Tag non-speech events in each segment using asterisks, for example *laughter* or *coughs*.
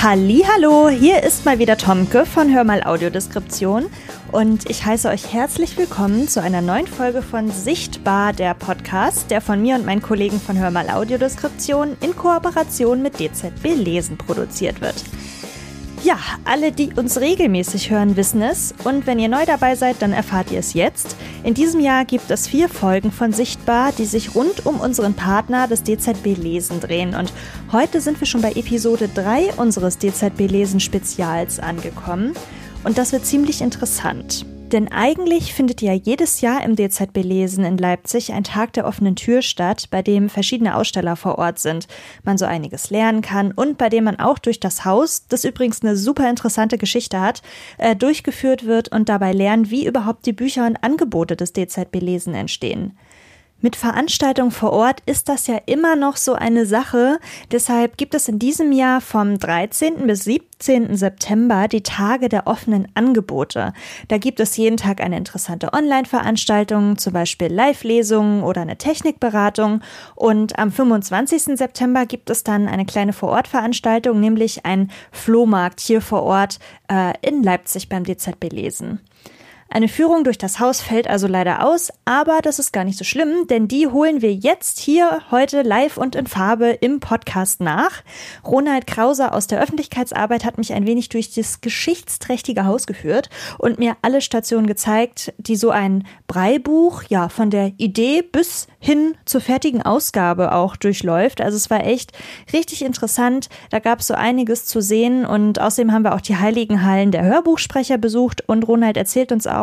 Hallo, hier ist mal wieder Tomke von Hör mal Audiodeskription und ich heiße euch herzlich willkommen zu einer neuen Folge von Sichtbar der Podcast, der von mir und meinen Kollegen von Hör mal Audiodeskription in Kooperation mit DZB Lesen produziert wird. Ja, alle, die uns regelmäßig hören, wissen es. Und wenn ihr neu dabei seid, dann erfahrt ihr es jetzt. In diesem Jahr gibt es vier Folgen von Sichtbar, die sich rund um unseren Partner, das DZB Lesen, drehen. Und heute sind wir schon bei Episode 3 unseres DZB Lesen Spezials angekommen. Und das wird ziemlich interessant. Denn eigentlich findet ja jedes Jahr im DZB Lesen in Leipzig ein Tag der offenen Tür statt, bei dem verschiedene Aussteller vor Ort sind, man so einiges lernen kann und bei dem man auch durch das Haus, das übrigens eine super interessante Geschichte hat, äh, durchgeführt wird und dabei lernt, wie überhaupt die Bücher und Angebote des DZB Lesen entstehen. Mit Veranstaltungen vor Ort ist das ja immer noch so eine Sache. Deshalb gibt es in diesem Jahr vom 13. bis 17. September die Tage der offenen Angebote. Da gibt es jeden Tag eine interessante Online-Veranstaltung, zum Beispiel Live-Lesungen oder eine Technikberatung. Und am 25. September gibt es dann eine kleine Vor-Ort-Veranstaltung, nämlich ein Flohmarkt hier vor Ort äh, in Leipzig beim DZB Lesen. Eine Führung durch das Haus fällt also leider aus, aber das ist gar nicht so schlimm, denn die holen wir jetzt hier heute live und in Farbe im Podcast nach. Ronald Krause aus der Öffentlichkeitsarbeit hat mich ein wenig durch das geschichtsträchtige Haus geführt und mir alle Stationen gezeigt, die so ein Breibuch, ja, von der Idee bis hin zur fertigen Ausgabe auch durchläuft. Also es war echt richtig interessant. Da gab es so einiges zu sehen und außerdem haben wir auch die Heiligen Hallen der Hörbuchsprecher besucht und Ronald erzählt uns auch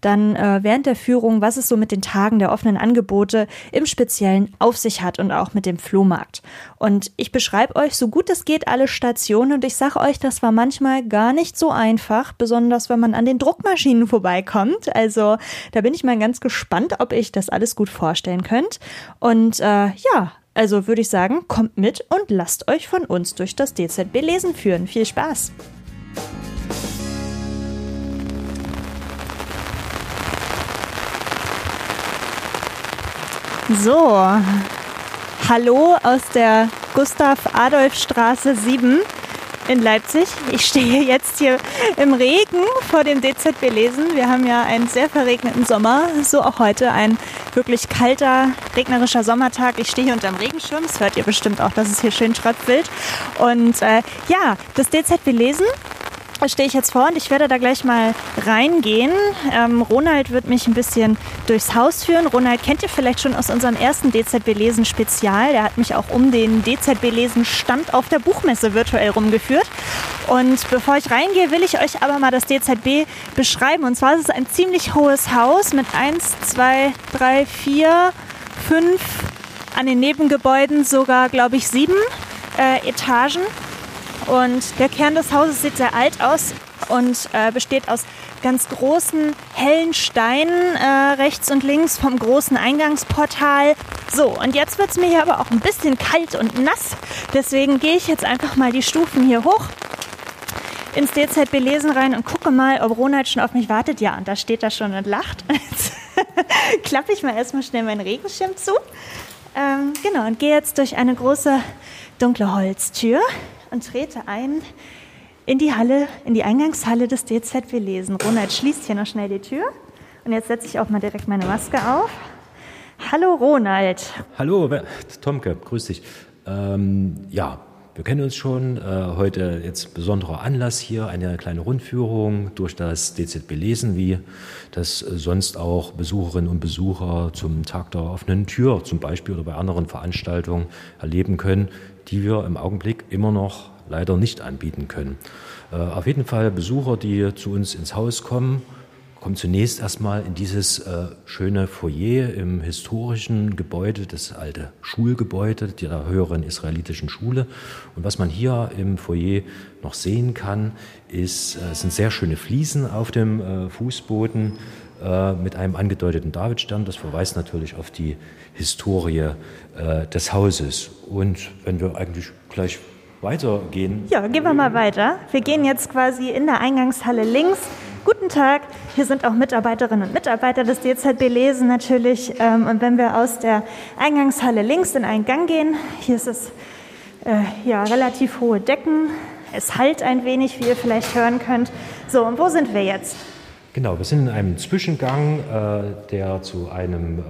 dann äh, während der Führung, was es so mit den Tagen der offenen Angebote im Speziellen auf sich hat und auch mit dem Flohmarkt. Und ich beschreibe euch so gut es geht alle Stationen und ich sage euch, das war manchmal gar nicht so einfach, besonders wenn man an den Druckmaschinen vorbeikommt. Also da bin ich mal ganz gespannt, ob ich das alles gut vorstellen könnt. Und äh, ja, also würde ich sagen, kommt mit und lasst euch von uns durch das DZB Lesen führen. Viel Spaß! So, hallo aus der Gustav-Adolf-Straße 7 in Leipzig. Ich stehe jetzt hier im Regen vor dem DZB Lesen. Wir haben ja einen sehr verregneten Sommer, so auch heute ein wirklich kalter, regnerischer Sommertag. Ich stehe hier unterm Regenschirm, das hört ihr bestimmt auch, dass es hier schön tröpfelt. Und äh, ja, das DZB Lesen stehe ich jetzt vor und ich werde da gleich mal reingehen. Ähm, Ronald wird mich ein bisschen durchs Haus führen. Ronald kennt ihr vielleicht schon aus unserem ersten DZB Lesen Spezial. Der hat mich auch um den DZB Lesen Stand auf der Buchmesse virtuell rumgeführt. Und bevor ich reingehe, will ich euch aber mal das DZB beschreiben. Und zwar ist es ein ziemlich hohes Haus mit 1, 2, 3, 4, 5, an den Nebengebäuden sogar, glaube ich, sieben äh, Etagen. Und der Kern des Hauses sieht sehr alt aus und äh, besteht aus ganz großen, hellen Steinen äh, rechts und links vom großen Eingangsportal. So, und jetzt wird es mir hier aber auch ein bisschen kalt und nass. Deswegen gehe ich jetzt einfach mal die Stufen hier hoch ins DZB Lesen rein und gucke mal, ob Ronald schon auf mich wartet. Ja, und da steht er schon und lacht. *laughs* Jetzt klappe ich mal erstmal schnell meinen Regenschirm zu. Ähm, genau, und gehe jetzt durch eine große dunkle Holztür und trete ein in die Halle, in die Eingangshalle des DZB Lesen. Ronald schließt hier noch schnell die Tür. Und jetzt setze ich auch mal direkt meine Maske auf. Hallo Ronald. Hallo Tomke, grüß dich. Ähm, ja, wir kennen uns schon. Äh, heute jetzt besonderer Anlass hier, eine kleine Rundführung durch das DZB Lesen, wie das sonst auch Besucherinnen und Besucher zum Tag der offenen Tür zum Beispiel oder bei anderen Veranstaltungen erleben können die wir im Augenblick immer noch leider nicht anbieten können. Äh, auf jeden Fall Besucher, die zu uns ins Haus kommen, kommen zunächst erstmal in dieses äh, schöne Foyer im historischen Gebäude, das alte Schulgebäude der höheren israelitischen Schule. Und was man hier im Foyer noch sehen kann, ist, äh, sind sehr schöne Fliesen auf dem äh, Fußboden äh, mit einem angedeuteten Davidstern. Das verweist natürlich auf die Historie äh, des Hauses. Und wenn wir eigentlich gleich weitergehen. Ja, gehen wir mal weiter. Wir gehen jetzt quasi in der Eingangshalle links. Guten Tag, hier sind auch Mitarbeiterinnen und Mitarbeiter des DZB Lesen natürlich. Ähm, und wenn wir aus der Eingangshalle links in einen Gang gehen, hier ist es äh, ja relativ hohe Decken, Es halt ein wenig, wie ihr vielleicht hören könnt. So, und wo sind wir jetzt? Genau, wir sind in einem Zwischengang, äh, der zu einem äh,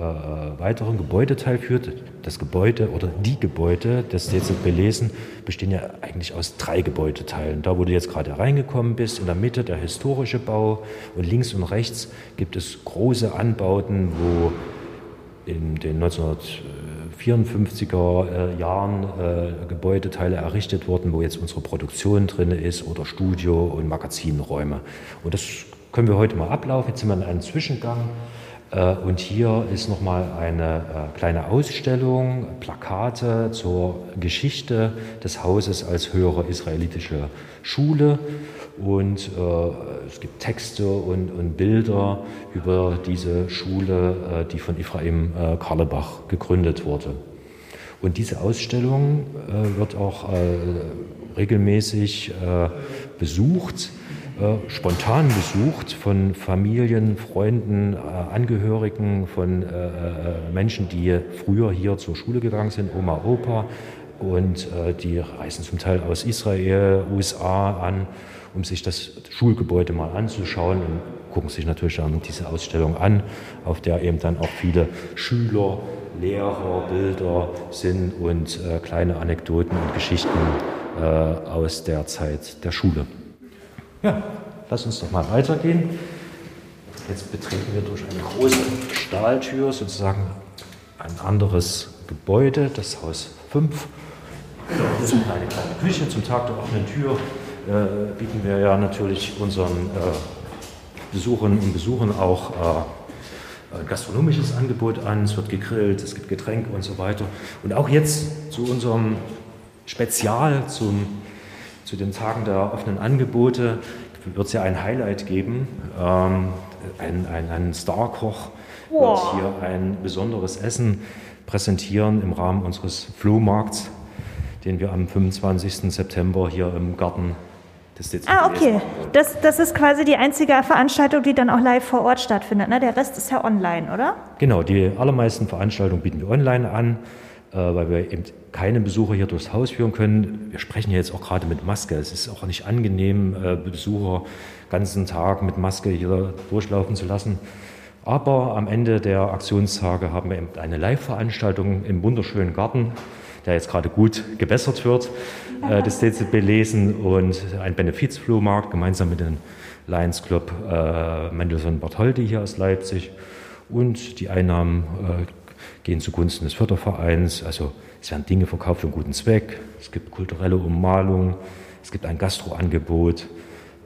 weiteren Gebäudeteil führt. Das Gebäude oder die Gebäude des DZB Lesen bestehen ja eigentlich aus drei Gebäudeteilen. Da, wo du jetzt gerade reingekommen bist, in der Mitte der historische Bau und links und rechts gibt es große Anbauten, wo in den 1954er äh, Jahren äh, Gebäudeteile errichtet wurden, wo jetzt unsere Produktion drin ist oder Studio und Magazinräume. Und das können wir heute mal ablaufen. Jetzt sind wir in einem Zwischengang. Äh, und hier ist nochmal eine äh, kleine Ausstellung, Plakate zur Geschichte des Hauses als höhere israelitische Schule. Und äh, es gibt Texte und, und, Bilder über diese Schule, die von Ephraim Karlebach gegründet wurde. Und diese Ausstellung wird auch regelmäßig besucht spontan besucht von Familien, Freunden, äh, Angehörigen, von äh, äh, Menschen, die früher hier zur Schule gegangen sind, Oma, Opa. Und äh, die reisen zum Teil aus Israel, USA an, um sich das Schulgebäude mal anzuschauen und gucken sich natürlich dann diese Ausstellung an, auf der eben dann auch viele Schüler, Lehrer, Bilder sind und äh, kleine Anekdoten und Geschichten aus der Zeit der Schule. Ja, lass uns doch mal weitergehen. Jetzt betreten wir durch eine große Stahltür sozusagen ein anderes Gebäude, das Haus 5. Das ist eine kleine Küche. Zum Tag der offenen Tür äh, bieten wir ja natürlich unseren äh, Besucherinnen und Besuchern auch äh, gastronomisches Angebot an. Es wird gegrillt, es gibt Getränke und so weiter. Und auch jetzt zu unserem Spezial, zum zu den Tagen der offenen Angebote wird es ja ein Highlight geben. Ähm, ein, ein, ein Starkoch wow. wird hier ein besonderes Essen präsentieren im Rahmen unseres Flohmarkts, den wir am 25. September hier im Garten des DZB Ah, okay. Das, das ist quasi die einzige Veranstaltung, die dann auch live vor Ort stattfindet. Ne? Der Rest ist ja online, oder? Genau, die allermeisten Veranstaltungen bieten wir online an. Äh, weil wir eben keine Besucher hier durchs Haus führen können. Wir sprechen ja jetzt auch gerade mit Maske. Es ist auch nicht angenehm, äh, Besucher ganzen Tag mit Maske hier durchlaufen zu lassen. Aber am Ende der Aktionstage haben wir eben eine Live-Veranstaltung im wunderschönen Garten, der jetzt gerade gut gebessert wird, äh, des DZB Lesen und ein Benefizflohmarkt gemeinsam mit dem Lions Club äh, Mendelssohn Bartholdy hier aus Leipzig. Und die Einnahmen äh, gehen zugunsten des Fördervereins. Also es werden Dinge verkauft für einen guten Zweck. Es gibt kulturelle Ummalung, es gibt ein Gastroangebot.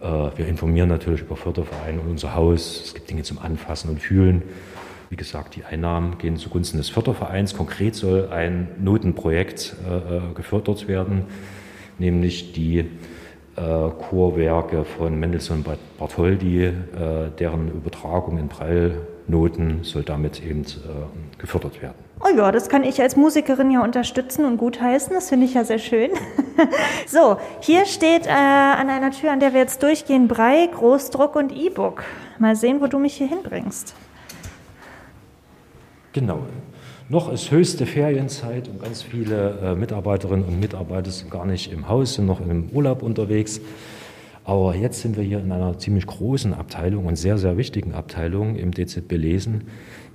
Äh, wir informieren natürlich über Fördervereine und unser Haus. Es gibt Dinge zum Anfassen und Fühlen. Wie gesagt, die Einnahmen gehen zugunsten des Fördervereins. Konkret soll ein Notenprojekt äh, äh, gefördert werden, nämlich die Chorwerke von Mendelssohn Bartholdy, deren Übertragung in Prall Noten soll damit eben äh, gefördert werden. Oh ja, das kann ich als Musikerin ja unterstützen und gutheißen. Das finde ich ja sehr schön. *laughs* so, hier steht äh, an einer Tür, an der wir jetzt durchgehen, Brei, Großdruck und E-Book. Mal sehen, wo du mich hier hinbringst. Genau. Noch ist höchste Ferienzeit und ganz viele äh, Mitarbeiterinnen und Mitarbeiter sind gar nicht im Haus, sind noch im Urlaub unterwegs. Aber jetzt sind wir hier in einer ziemlich großen Abteilung und sehr, sehr wichtigen Abteilung im DZB Lesen.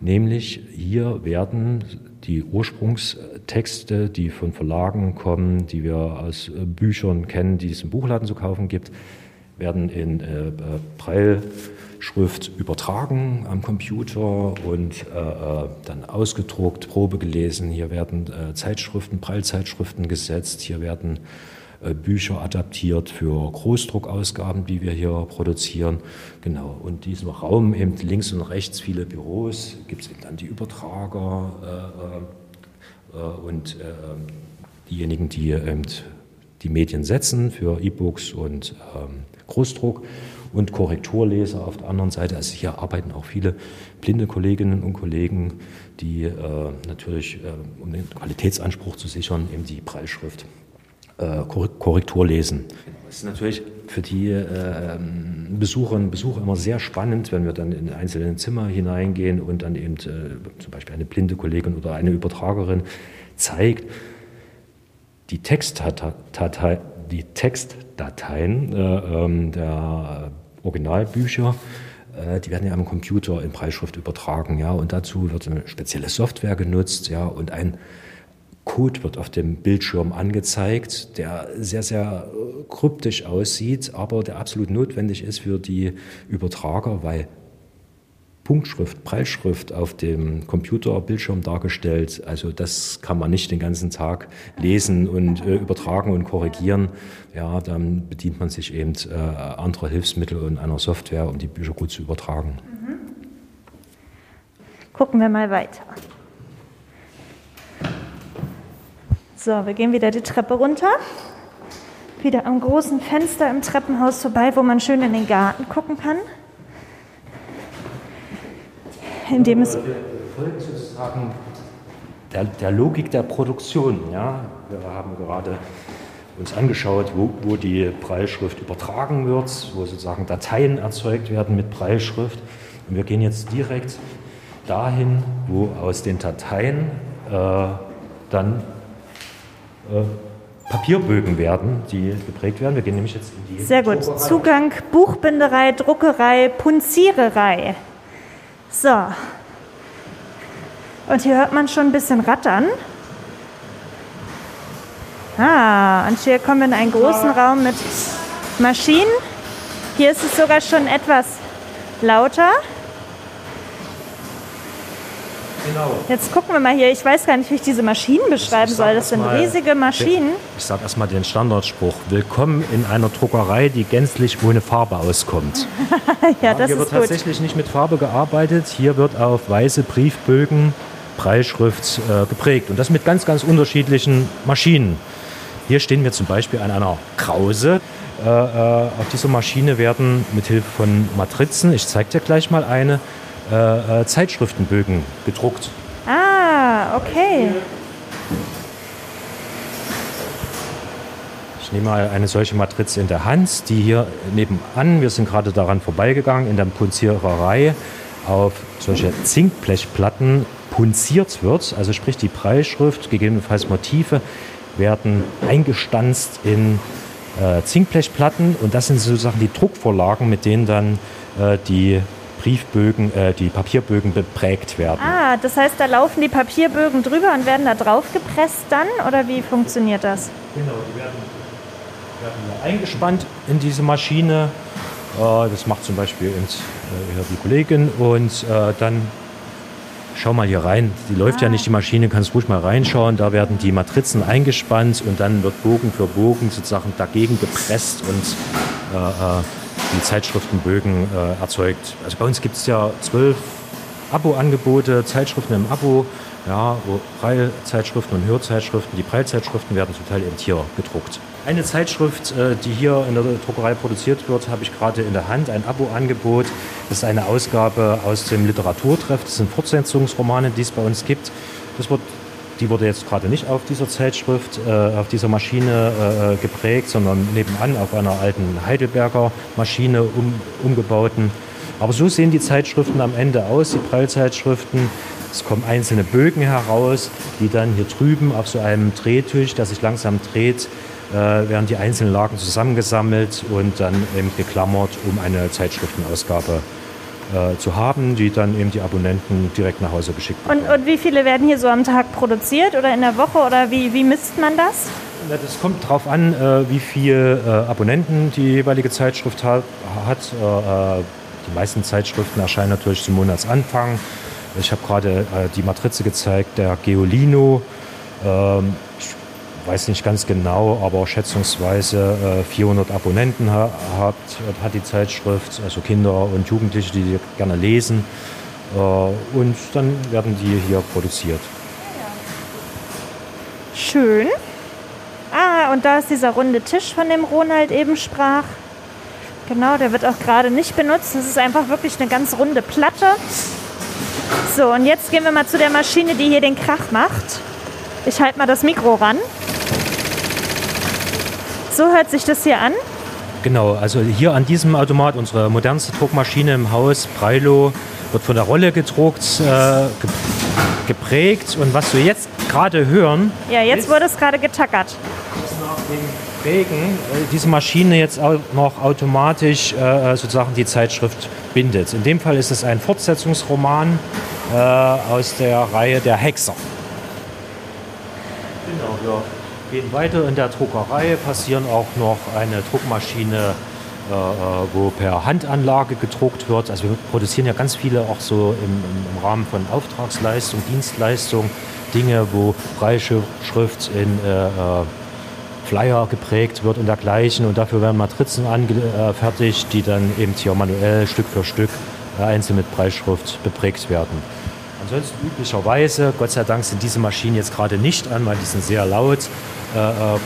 Nämlich hier werden die Ursprungstexte, die von Verlagen kommen, die wir aus äh, Büchern kennen, die es im Buchladen zu kaufen gibt, werden in äh, Breilschrift übertragen am Computer und äh, äh, dann ausgedruckt, Probe gelesen. Hier werden äh, Zeitschriften, Breilzeitschriften gesetzt. Hier werden Bücher adaptiert für Großdruckausgaben, die wir hier produzieren. Genau. Und diesem Raum eben links und rechts viele Büros, gibt es eben dann die Übertrager äh, äh, und äh, diejenigen, die eben die Medien setzen für E-Books und ähm, Großdruck und Korrekturleser auf der anderen Seite. Also hier arbeiten auch viele blinde Kolleginnen und Kollegen, die äh, natürlich, äh, um den Qualitätsanspruch zu sichern, eben die Preisschrift äh, Korrektur lesen. Das ist natürlich für die äh, Besucherinnen und Besucher immer sehr spannend, wenn wir dann in einzelne Zimmer hineingehen und dann eben äh, zum Beispiel eine blinde Kollegin oder eine Übertragerin zeigt, die Textdatei, die Textdateien äh, ähm, der Originalbücher äh, die werden ja am Computer in Preisschrift übertragen, ja, und dazu wird eine spezielle Software genutzt, ja, und ein Code wird auf dem Bildschirm angezeigt, der sehr, sehr äh, kryptisch aussieht, aber der absolut notwendig ist für die Übertrager, weil Punktschrift, Prallschrift auf dem Computerbildschirm dargestellt. Also das kann man nicht den ganzen Tag lesen und äh, übertragen und korrigieren. Ja, dann bedient man sich eben äh, anderer Hilfsmittel und einer Software, um die Bücher gut zu übertragen. Mhm. Gucken wir mal weiter. So, wir gehen wieder die Treppe runter. Wieder am großen Fenster im Treppenhaus vorbei, wo man schön in den Garten gucken kann indem es. Sozusagen der, der, Logik der Produktion. Ja? Wir haben gerade uns angeschaut, wo, wo die Preisschrift übertragen wird, wo sozusagen Dateien erzeugt werden mit Preisschrift. Und wir gehen jetzt direkt dahin, wo aus den Dateien äh, dann Papierbögen werden, die geprägt werden. Wir gehen nämlich jetzt in die. Sehr gut. Druckerei. Zugang Buchbinderei, Druckerei, Punziererei. So. Und hier hört man schon ein bisschen rattern. Ah, und hier kommen wir in einen großen Raum mit Maschinen. Hier ist es sogar schon etwas lauter. Genau. Jetzt gucken wir mal hier. Ich weiß gar nicht, wie ich diese Maschinen beschreiben soll. Das sind riesige Maschinen. Ich sage erstmal den Standardspruch. Willkommen in einer Druckerei, die gänzlich ohne Farbe auskommt. *laughs* ja, das Hier wird gut. tatsächlich nicht mit Farbe gearbeitet. Hier wird auf weiße Briefbögen Preisschrift äh, geprägt. Und das mit ganz, ganz unterschiedlichen Maschinen. Hier stehen wir zum Beispiel an einer Krause. Äh, äh, auf dieser Maschine werden mit Hilfe von Matrizen, ich zeige dir gleich mal eine, äh, äh, Zeitschriftenbögen gedruckt. Ah, okay. Ich nehme mal eine solche Matrize in der Hand, die hier nebenan, wir sind gerade daran vorbeigegangen, in der Punziererei auf solche Zinkblechplatten punziert wird. Also sprich die Preisschrift, gegebenenfalls Motive, werden eingestanzt in äh, Zinkblechplatten und das sind sozusagen die Druckvorlagen, mit denen dann äh, die Briefbögen, äh, die Papierbögen beprägt werden. Ah, das heißt, da laufen die Papierbögen drüber und werden da drauf gepresst dann? Oder wie funktioniert das? Genau, die werden, werden eingespannt in diese Maschine. Äh, das macht zum Beispiel ins, äh, die Kollegin und äh, dann schau mal hier rein. Die läuft ah. ja nicht, die Maschine, kannst ruhig mal reinschauen. Da werden die Matrizen eingespannt und dann wird Bogen für Bogen sozusagen dagegen gepresst und äh, äh die Zeitschriftenbögen äh, erzeugt. Also bei uns gibt es ja zwölf Abo-Angebote, Zeitschriften im Abo, ja, Preilzeitschriften und Hörzeitschriften. Die Preilzeitschriften werden zum Teil eben hier gedruckt. Eine Zeitschrift, äh, die hier in der Druckerei produziert wird, habe ich gerade in der Hand, ein Abo-Angebot. Das ist eine Ausgabe aus dem Literaturtreff. Das sind Fortsetzungsromane, die es bei uns gibt. Das wird die wurde jetzt gerade nicht auf dieser Zeitschrift, äh, auf dieser Maschine äh, geprägt, sondern nebenan auf einer alten Heidelberger Maschine um, umgebauten. Aber so sehen die Zeitschriften am Ende aus, die Prallzeitschriften. Es kommen einzelne Bögen heraus, die dann hier drüben auf so einem Drehtisch, der sich langsam dreht, äh, werden die einzelnen Lagen zusammengesammelt und dann eben geklammert, um eine Zeitschriftenausgabe äh, zu haben, die dann eben die Abonnenten direkt nach Hause geschickt werden. Und, und, wie viele werden hier so am Tag produziert oder in der Woche oder wie, wie misst man das? Das kommt darauf an, äh, wie viele äh, Abonnenten die jeweilige Zeitschrift hat. Äh, die meisten Zeitschriften erscheinen natürlich zum Monatsanfang. Ich habe gerade die Matrize gezeigt, der Geolino. Ähm, ich weiß nicht ganz genau, aber schätzungsweise 400 äh, Abonnenten hat, hat die Zeitschrift, also Kinder und Jugendliche, die gerne lesen. Äh, und dann werden die hier produziert. Schön. Ah, und da ist dieser runde Tisch, von dem Ronald eben sprach. Genau, der wird auch gerade nicht benutzt. Das ist einfach wirklich eine ganz runde Platte. So, und jetzt gehen wir mal zu der Maschine, die hier den Krach macht. Ich halte mal das Mikro ran. So hört sich das hier an. Genau, also hier an diesem Automat, unsere modernste Druckmaschine im Haus, Preilo, wird von der Rolle gedruckt, äh, geprägt. Und was wir jetzt gerade hören. Ja, jetzt wurde es gerade getackert. dem Regen äh, diese Maschine jetzt auch noch automatisch äh, sozusagen die Zeitschrift bindet. In dem Fall ist es ein Fortsetzungsroman äh, aus der Reihe Der Hexer. Genau, wir gehen weiter in der Druckerei, passieren auch noch eine Druckmaschine, äh, äh, wo per Handanlage gedruckt wird. Also wir produzieren ja ganz viele auch so im, im Rahmen von Auftragsleistung, Dienstleistung, Dinge, wo Preisschrift in äh, äh, Flyer geprägt wird und dergleichen. Und dafür werden Matrizen angefertigt, die dann eben hier manuell Stück für Stück äh, einzeln mit Preisschrift beprägt werden. Ansonsten üblicherweise, Gott sei Dank sind diese Maschinen jetzt gerade nicht an, weil die sind sehr laut, äh, äh,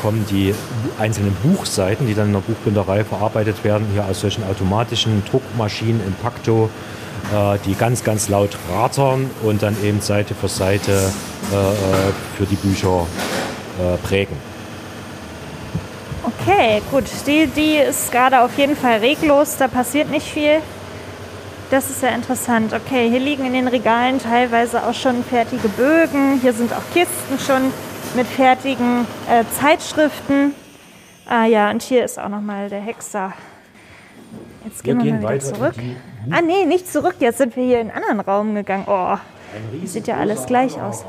kommen die einzelnen Buchseiten, die dann in der Buchbinderei verarbeitet werden, hier aus solchen automatischen Druckmaschinen in Pacto, äh, die ganz, ganz laut ratern und dann eben Seite für Seite äh, äh, für die Bücher äh, prägen. Okay, gut. Die, die ist gerade auf jeden Fall reglos, da passiert nicht viel. Das ist ja interessant. Okay, hier liegen in den Regalen teilweise auch schon fertige Bögen. Hier sind auch Kisten schon mit fertigen äh, Zeitschriften. Ah ja, und hier ist auch nochmal der Hexer. Jetzt gehen wir, wir mal wieder zurück. Ah nee, nicht zurück. Jetzt sind wir hier in einen anderen Raum gegangen. Oh, sieht ja alles gleich aus.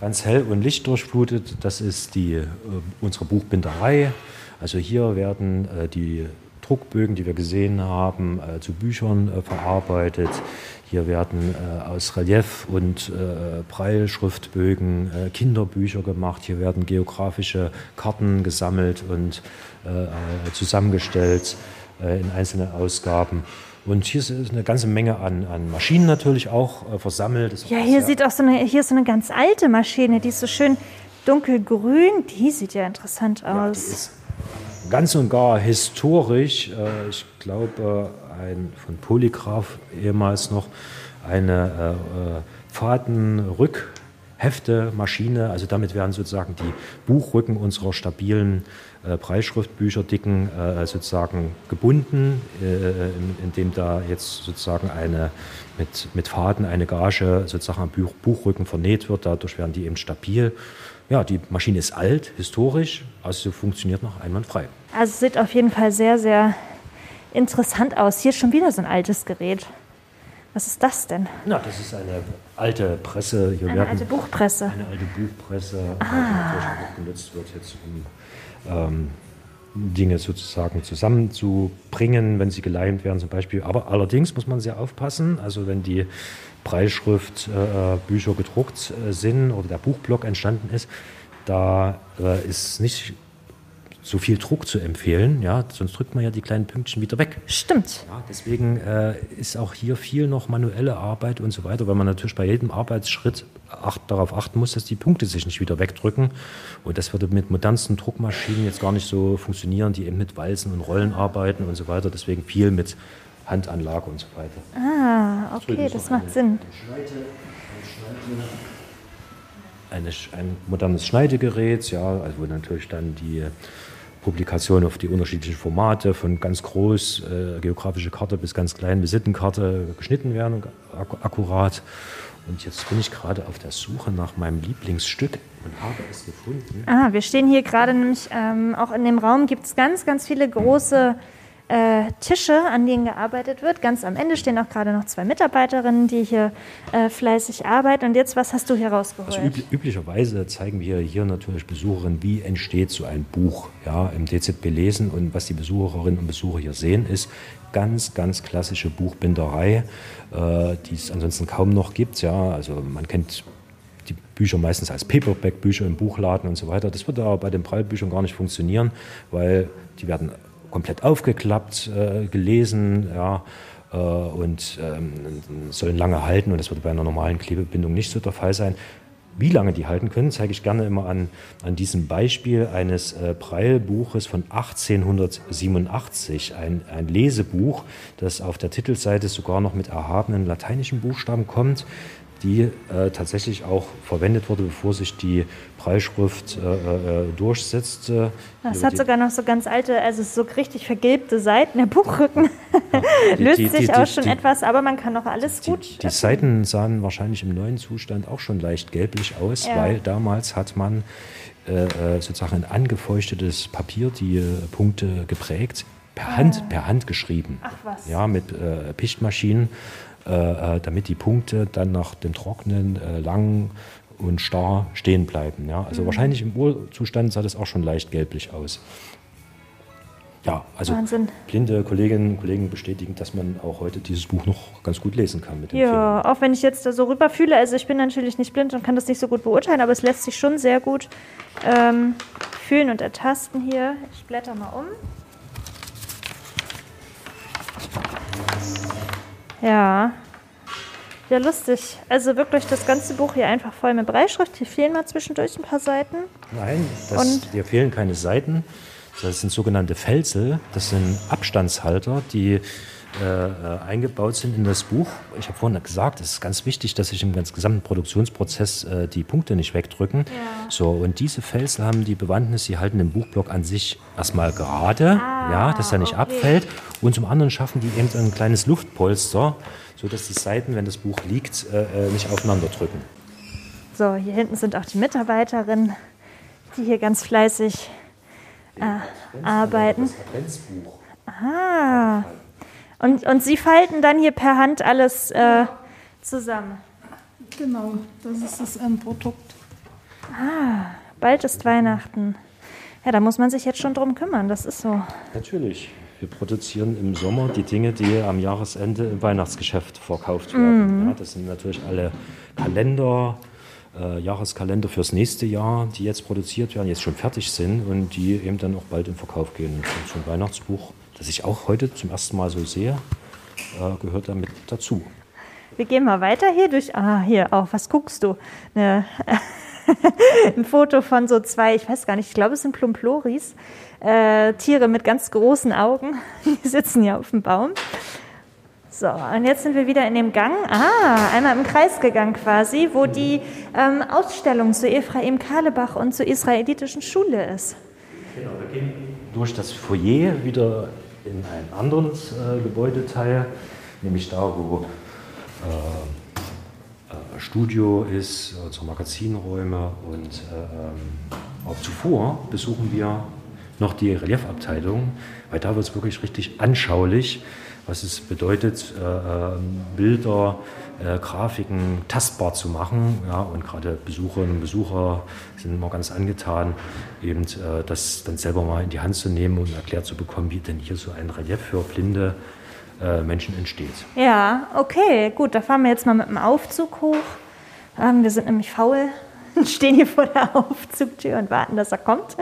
Ganz hell und lichtdurchflutet. Das ist die, äh, unsere Buchbinderei. Also hier werden äh, die Druckbögen, die wir gesehen haben, äh, zu Büchern äh, verarbeitet. Hier werden äh, aus Relief und äh, Breilschriftbögen äh, Kinderbücher gemacht. Hier werden geografische Karten gesammelt und äh, zusammengestellt in einzelne Ausgaben. Und hier ist eine ganze Menge an, an Maschinen natürlich auch versammelt. ja, hier sieht auch so eine, hier ist so eine ganz alte Maschine, die ist so schön dunkelgrün. Die sieht ja interessant aus. Ja, ganz und gar historisch. Äh, ich glaube, ein von Polygraph ehemals noch eine äh, Fadenrückheftemaschine. Also damit werden sozusagen die Buchrücken unserer stabilen äh, Preisschriftbücherdicken äh, sozusagen gebunden, äh, indem da jetzt sozusagen eine mit, mit Faden eine Gage sozusagen am Buch, Buchrücken vernäht wird. Dadurch werden die eben stabil. Ja, die Maschine ist alt, historisch, also funktioniert noch einwandfrei. Also es sieht auf jeden Fall sehr, sehr interessant aus. Hier ist schon wieder so ein altes Gerät. Was ist das denn? Na, das ist eine alte Presse. Hier eine alte Buchpresse. Eine alte Buchpresse, ah. die genutzt wird jetzt, um ähm, Dinge sozusagen zusammenzubringen, wenn sie geleimt werden zum Beispiel. Aber allerdings muss man sehr aufpassen. Also wenn die Breitschriftbücher äh, gedruckt äh, sind oder der Buchblock entstanden ist, da äh, ist nicht so viel Druck zu empfehlen, ja, sonst drückt man ja die kleinen Pünktchen wieder weg. Stimmt. Ja, deswegen äh, ist auch hier viel noch manuelle Arbeit und so weiter, weil man natürlich bei jedem Arbeitsschritt acht, darauf achten muss, dass die Punkte sich nicht wieder wegdrücken. Und das würde mit modernsten Druckmaschinen jetzt gar nicht so funktionieren, die eben mit Walzen und Rollen arbeiten und so weiter. Deswegen viel mit Handanlage und so weiter. Ah, okay, das macht eine, Sinn. Eine, ein modernes Schneidegerät, ja, also wo natürlich dann die Publikation auf die unterschiedlichen Formate, von ganz groß äh, geografische Karte bis ganz klein Visitenkarte geschnitten werden, ak akkurat. Und jetzt bin ich gerade auf der Suche nach meinem Lieblingsstück und habe es gefunden. Ah, wir stehen hier gerade nämlich, ähm, auch in dem Raum gibt es ganz, ganz viele große äh, Tische, an denen gearbeitet wird. Ganz am Ende stehen auch gerade noch zwei Mitarbeiterinnen, die hier äh, fleißig arbeiten. Und jetzt, was hast du hier rausgeholt? Also üb üblicherweise zeigen wir hier natürlich Besucherinnen, wie entsteht so ein Buch ja, im DZB lesen. Und was die Besucherinnen und Besucher hier sehen, ist ganz, ganz klassische Buchbinderei, äh, die es ansonsten kaum noch gibt. Ja, also man kennt die Bücher meistens als Paperback-Bücher im Buchladen und so weiter. Das wird aber bei den Prallbüchern gar nicht funktionieren, weil die werden komplett aufgeklappt, äh, gelesen, ja, äh, und ähm, sollen lange halten. Und das wird bei einer normalen Klebebindung nicht so der Fall sein. Wie lange die halten können, zeige ich gerne immer an, an diesem Beispiel eines äh, Breilbuches von 1887, ein, ein Lesebuch, das auf der Titelseite sogar noch mit erhabenen lateinischen Buchstaben kommt die äh, tatsächlich auch verwendet wurde, bevor sich die Preisschrift äh, äh, durchsetzte. Das hat sogar noch so ganz alte, also so richtig vergilbte Seiten. Der Buchrücken ja, *laughs* löst die, sich die, auch schon etwas, aber man kann noch alles gut. Die Seiten sahen wahrscheinlich im neuen Zustand auch schon leicht gelblich aus, ja. weil damals hat man äh, äh, sozusagen ein angefeuchtetes Papier, die äh, Punkte geprägt, per Hand, per Hand geschrieben. Ach was. Ja, mit äh, Pichtmaschinen, äh, äh, damit die Punkte dann nach dem Trocknen äh, lang und starr stehen bleiben. Ja? Also wahrscheinlich im Urzustand sah das auch schon leicht gelblich aus. Ja, also Wahnsinn. blinde Kolleginnen und Kollegen bestätigen, dass man auch heute dieses Buch noch ganz gut lesen kann mit dem Ja, auch wenn ich jetzt da so rüberfühle, also ich bin natürlich nicht blind und kann das nicht so gut beurteilen, aber es lässt sich schon sehr gut ähm, fühlen und ertasten hier. Ich blätter mal um. Ja. Ja, lustig. Also wirklich das ganze Buch hier einfach voll mit Breischrift. Hier fehlen mal zwischendurch ein paar Seiten. Nein, das, Und- dir fehlen keine Seiten. Das sind sogenannte Felsel. Das sind Abstandshalter, die äh, äh, eingebaut sind in das Buch. Ich habe vorhin gesagt, es ist ganz wichtig, dass sich im ganz gesamten Produktionsprozess äh, die Punkte nicht wegdrücken. So, und diese Felsel haben die Bewandtnis, sie halten den Buchblock an sich erstmal gerade, ja, dass er nicht okay. abfällt. Und zum anderen schaffen die eben ein kleines Luftpolster, sodass die Seiten, wenn das Buch liegt, äh, äh, nicht aufeinander drücken. So, hier hinten sind auch die Mitarbeiterinnen, die hier ganz fleißig äh, arbeiten. Das Adventsbuch. Ah. Und, und Sie falten dann hier per Hand alles äh, zusammen. Genau, das ist das Endprodukt. Bald ist Weihnachten. Ja, da muss man sich jetzt schon drum kümmern, das ist so. Natürlich. Wir produzieren im Sommer die Dinge, die am Jahresende im Weihnachtsgeschäft verkauft werden. Ja, das sind natürlich alle Kalender, äh, Jahreskalender fürs nächste Jahr, die jetzt produziert werden, jetzt schon fertig sind und die eben dann auch bald in Verkauf gehen. Und so ein Weihnachtsbuch, das ich auch heute zum ersten Mal so sehe, äh, gehört damit dazu. Wir gehen mal weiter hier durch. Ah, hier auch. Was guckst du? Eine, *laughs* ein Foto von so zwei, ich weiß gar nicht, ich glaube, es sind Plumploris. Äh, Tiere mit ganz großen Augen. *laughs* Die sitzen hier auf dem Baum. So, und jetzt sind wir wieder in dem Gang. Ah, einmal im Kreis gegangen quasi, wo die ähm, Ausstellung zu Ephraim Kalebach und zur israelitischen Schule ist. Genau, wir gehen durch das Foyer wieder in einen anderen äh, Gebäudeteil, nämlich da, wo äh, äh, Studio ist, unsere Magazinräume und äh, ähm, auch zuvor besuchen wir noch die Reliefabteilung, weil da wird es wirklich richtig anschaulich, was es bedeutet, äh, ähm, Bilder, äh, Grafiken tastbar zu machen. Ja, und gerade Besucherinnen und Besucher sind immer ganz angetan, eben äh, das dann selber mal in die Hand zu nehmen und erklärt zu bekommen, wie denn hier so ein Relief für blinde äh, Menschen entsteht. Ja, okay, gut, da fahren wir jetzt mal mit dem Aufzug hoch. Ähm, wir sind nämlich faul, *laughs* stehen hier vor der Aufzugtür und warten, dass er kommt.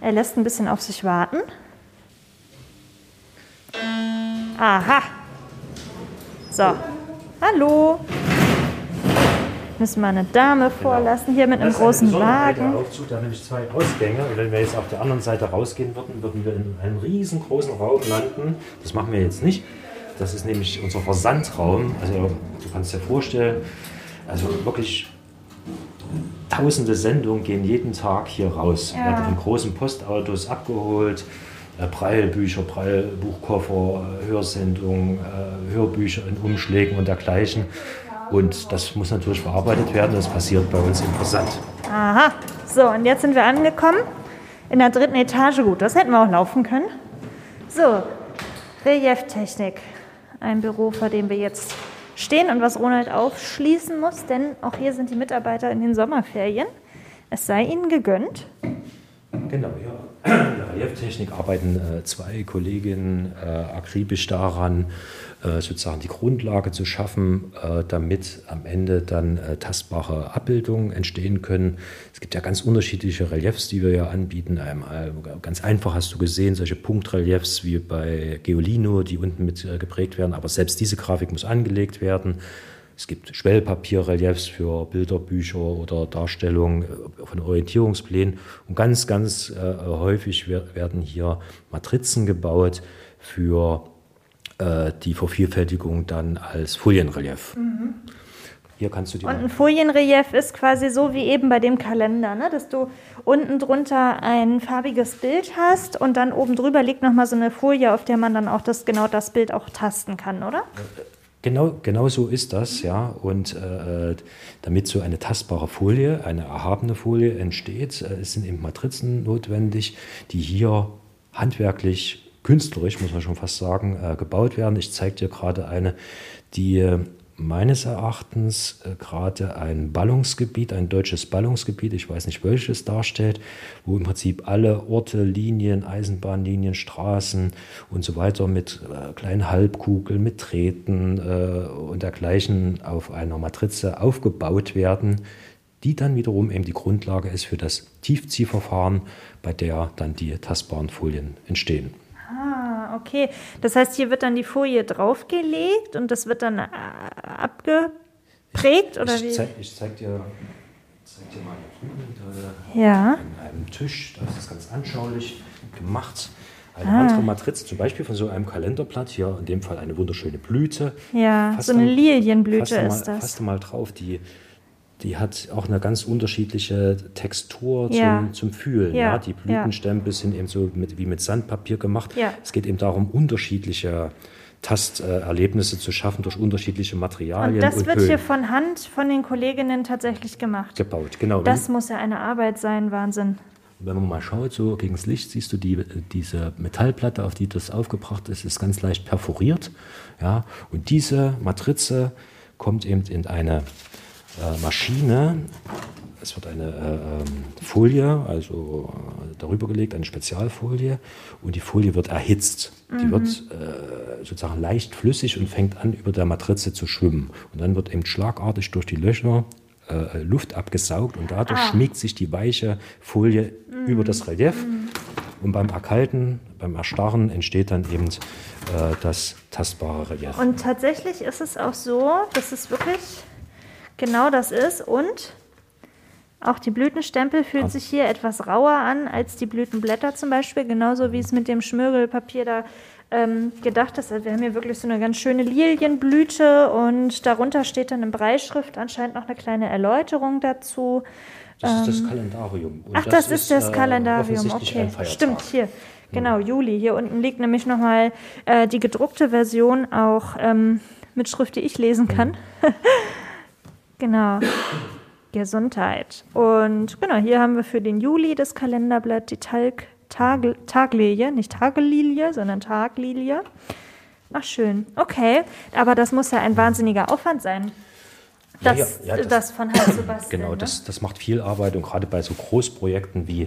Er lässt ein bisschen auf sich warten. Aha. So, hallo. Müssen wir eine Dame vorlassen, hier mit einem großen Wagen. Der Aufzug, der hat nämlich zwei Ausgänge. Und wenn wir jetzt auf der anderen Seite rausgehen würden, würden wir in einem riesengroßen Raum landen. Das machen wir jetzt nicht. Das ist nämlich unser Versandraum. Also du kannst dir vorstellen, also wirklich tausende Sendungen gehen jeden Tag hier raus. Ja. Werden in großen Postautos abgeholt. Äh, Prallbücher, Prallbuchkoffer, äh, Hörsendungen, äh, Hörbücher in Umschlägen und dergleichen. Und das muss natürlich verarbeitet werden. Das passiert bei uns im Versand. Aha. So, und jetzt sind wir angekommen in der dritten Etage. Gut, das hätten wir auch laufen können. So, Relieftechnik. Ein Büro, vor dem wir jetzt stehen und was Ronald aufschließen muss, denn auch hier sind die Mitarbeiter in den Sommerferien. Es sei ihnen gegönnt. Genau, ja. In der Relieftechnik arbeiten äh, zwei Kolleginnen äh, akribisch daran, äh, sozusagen die Grundlage zu schaffen, äh, damit am Ende dann äh, tastbare Abbildungen entstehen können. Es gibt ja ganz unterschiedliche Reliefs, die wir ja anbieten. Einmal ganz einfach hast du gesehen, solche Punktreliefs wie bei Geolino, die unten mit äh, geprägt werden, aber selbst diese Grafik muss angelegt werden. Es gibt Schwellpapierreliefs für Bilderbücher oder Darstellungen äh, von Orientierungsplänen. Und ganz, ganz äh, häufig wer- werden hier Matrizen gebaut für äh, die Vervielfältigung dann als Folienrelief. Hier kannst du die Und ein Folienrelief ist quasi so wie eben bei dem Kalender, ne? dass du unten drunter ein farbiges Bild hast und dann oben drüber liegt nochmal so eine Folie, auf der man dann auch das, genau das Bild auch tasten kann, oder? Genau, genau so ist das, ja. Und äh, damit so eine tastbare Folie, eine erhabene Folie entsteht, äh, sind eben Matrizen notwendig, die hier handwerklich, künstlerisch, muss man schon fast sagen, äh, gebaut werden. Ich zeige dir gerade eine, die äh, meines Erachtens äh, gerade ein Ballungsgebiet, ein deutsches Ballungsgebiet, ich weiß nicht welches darstellt, wo im Prinzip alle Orte, Linien, Eisenbahnlinien, Straßen und so weiter mit äh, kleinen Halbkugeln, mit Treten äh, und dergleichen auf einer Matrize aufgebaut werden, die dann wiederum eben die Grundlage ist für das Tiefziehverfahren, bei der dann die tastbaren Folien entstehen okay. Das heißt, hier wird dann die Folie draufgelegt und das wird dann äh, abgeprägt oder ich wie? Zeig, ich zeig dir, zeig dir mal hier drüben ja. an einem Tisch, da ist das ganz anschaulich gemacht. Eine ah. andere Matrize, zum Beispiel von so einem Kalenderblatt, hier in dem Fall eine wunderschöne Blüte. Ja, so eine Lilienblüte mal, ist das. Fasst mal drauf, die die hat auch eine ganz unterschiedliche Textur ja. zum, zum, Fühlen. Ja. ja. Die Blütenstempel sind eben so mit, wie mit Sandpapier gemacht. Es geht eben darum, unterschiedliche Tasterlebnisse zu schaffen durch unterschiedliche Materialien. Und das und wird Höhen. hier von Hand von den Kolleginnen tatsächlich gemacht. Gebaut, genau. Das muss ja eine Arbeit sein, Wahnsinn. Wenn man mal schaut, so gegen das Licht, siehst du die, diese Metallplatte, auf die das aufgebracht ist, ist ganz leicht perforiert. Ja? Und diese Matrize kommt eben in eine äh, Maschine. Es wird eine äh, Folie, also äh, darüber gelegt, eine Spezialfolie, und die Folie wird erhitzt. Mhm. Die wird äh, sozusagen leicht flüssig und fängt an, über der Matrize zu schwimmen. Und dann wird eben schlagartig durch die Löcher äh, Luft abgesaugt und dadurch ah. schmiegt sich die weiche Folie mhm. über das Relief. Mhm. Und beim Erkalten, beim Erstarren entsteht dann eben äh, das tastbare Relief. Und tatsächlich ist es auch so, dass es wirklich genau das ist. Und auch die Blütenstempel fühlt sich hier etwas rauer an als die Blütenblätter zum Beispiel, genauso wie es mit dem Schmirgelpapier da ähm, gedacht ist. Also wir haben hier wirklich so eine ganz schöne Lilienblüte und darunter steht dann in Breischrift anscheinend noch eine kleine Erläuterung dazu. Das ähm, ist das ähm, Kalendarium. Ach, das, das ist, das äh, Kalendarium, okay. Stimmt, hier. Genau, Juli. Hier unten liegt nämlich nochmal äh, die gedruckte Version auch ähm, mit Schrift, die ich lesen kann. *laughs* Genau. Gesundheit. Und genau, hier haben wir für den Juli das Kalenderblatt die Talg, Tag, Taglilie, nicht Tagelilie, sondern Taglilie. Ach, schön. Okay, aber das muss ja ein wahnsinniger Aufwand sein. Das, ja, ja, das, das, von Hand zu *coughs* basteln. Genau, ne? das, das macht viel Arbeit und gerade bei so Großprojekten wie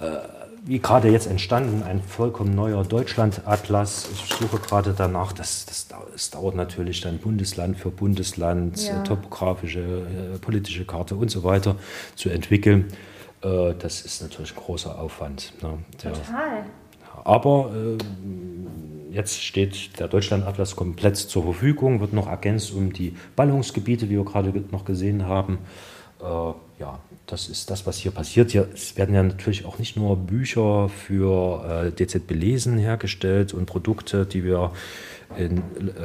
äh, wie gerade jetzt entstanden, ein vollkommen neuer Deutschland-Atlas. Ich suche gerade danach, das, das, das, dauert natürlich dann Bundesland für Bundesland, ja. topografische, äh, politische Karte und so weiter zu entwickeln. Äh, das ist natürlich ein großer Aufwand. Ne? Der, Total. Aber äh, jetzt steht der Deutschland-Atlas komplett zur Verfügung, wird noch ergänzt um die Ballungsgebiete, wie wir gerade noch gesehen haben. Äh, ja, das ist das, was hier passiert. Hier es werden ja natürlich auch nicht nur Bücher für äh, DZB Lesen hergestellt und Produkte, die wir in äh,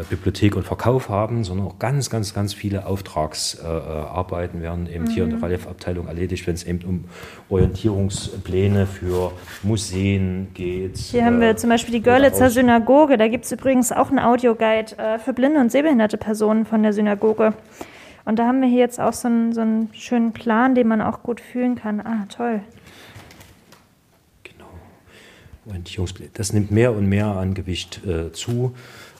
Bibliothek und Verkauf haben, sondern auch ganz, ganz, ganz viele Auftragsarbeiten äh, werden eben mhm. hier in der mhm. Reliefabteilung erledigt, wenn es eben um Orientierungspläne für Museen geht. Hier äh, haben wir zum Beispiel die Görlitzer Synagoge. Da gibt es übrigens auch einen Audioguide äh, für blinde und sehbehinderte Personen von der Synagoge. Und da haben wir hier jetzt auch so einen, so einen schönen Plan, den man auch gut fühlen kann. Ah, toll. Genau. Orientierungspläne. Das nimmt mehr und mehr an Gewicht äh, zu,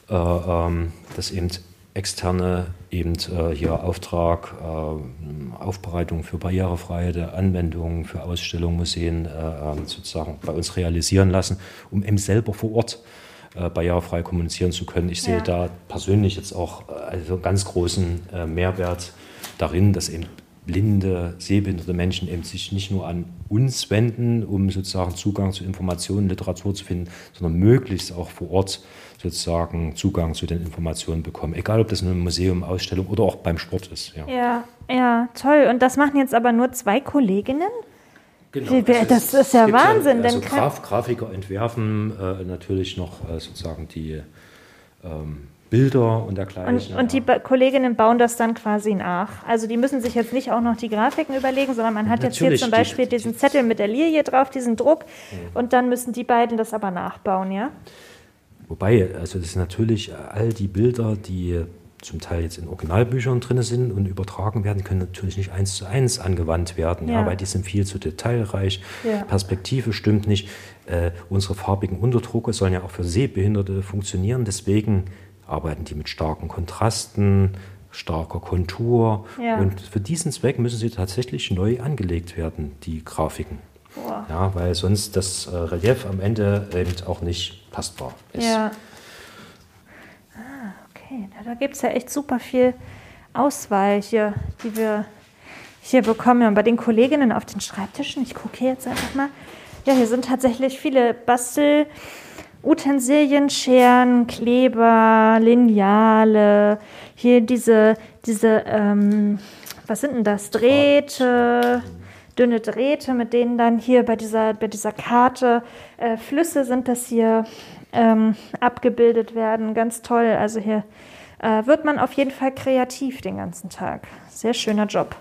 äh, ähm, dass eben externe eben äh, hier Auftrag, äh, Aufbereitung für barrierefreie Anwendungen, für Ausstellungen, Museen äh, ähm, sozusagen bei uns realisieren lassen, um eben selber vor Ort äh, barrierefrei kommunizieren zu können. Ich sehe ja. da persönlich jetzt auch äh, also einen ganz großen äh, Mehrwert darin, dass eben blinde, sehbehinderte Menschen eben sich nicht nur an uns wenden, um sozusagen Zugang zu Informationen, Literatur zu finden, sondern möglichst auch vor Ort sozusagen Zugang zu den Informationen bekommen. Egal, ob das in einem Museum, Ausstellung oder auch beim Sport ist. Ja, ja, ja toll. Und das machen jetzt aber nur zwei Kolleginnen? Genau, Wie, das, das, ist ja Wahnsinn. Ja, also Graf, Grafiker entwerfen äh, natürlich noch äh, sozusagen die ähm, Bilder und dergleichen. Und, und die ba Kolleginnen bauen das dann quasi nach. Also die müssen sich jetzt nicht auch noch die Grafiken überlegen, sondern man hat natürlich, jetzt hier zum Beispiel die, diesen Zettel mit der Lilie drauf, diesen Druck, mhm. und dann müssen die beiden das aber nachbauen, ja? Wobei, also das sind natürlich all die Bilder, die zum Teil jetzt in Originalbüchern drin sind und übertragen werden, können natürlich nicht eins zu eins angewandt werden, ja. ja weil die sind viel zu detailreich. Ja. Perspektive stimmt nicht. Äh, unsere farbigen Unterdrucke sollen ja auch für Sehbehinderte funktionieren. Deswegen arbeiten die mit starken Kontrasten, starker Kontur. Ja. Und für diesen Zweck müssen sie tatsächlich neu angelegt werden, die Grafiken. Boah. Ja, weil sonst das äh, Relief am Ende eben auch nicht passbar ist. Ja. Da gibt es ja echt super viel Auswahl hier, die wir hier bekommen. Und bei den Kolleginnen auf den Schreibtischen, ich gucke hier jetzt einfach mal. Ja, hier sind tatsächlich viele Bastelutensilien, Scheren, Kleber, Lineale. Hier diese, diese ähm, was sind denn das? Drähte, dünne Drähte, mit denen dann hier bei dieser, bei dieser Karte äh, Flüsse sind das hier ähm, abgebildet werden. Ganz toll. Also hier äh, wird man auf jeden Fall kreativ den ganzen Tag. Sehr schöner Job.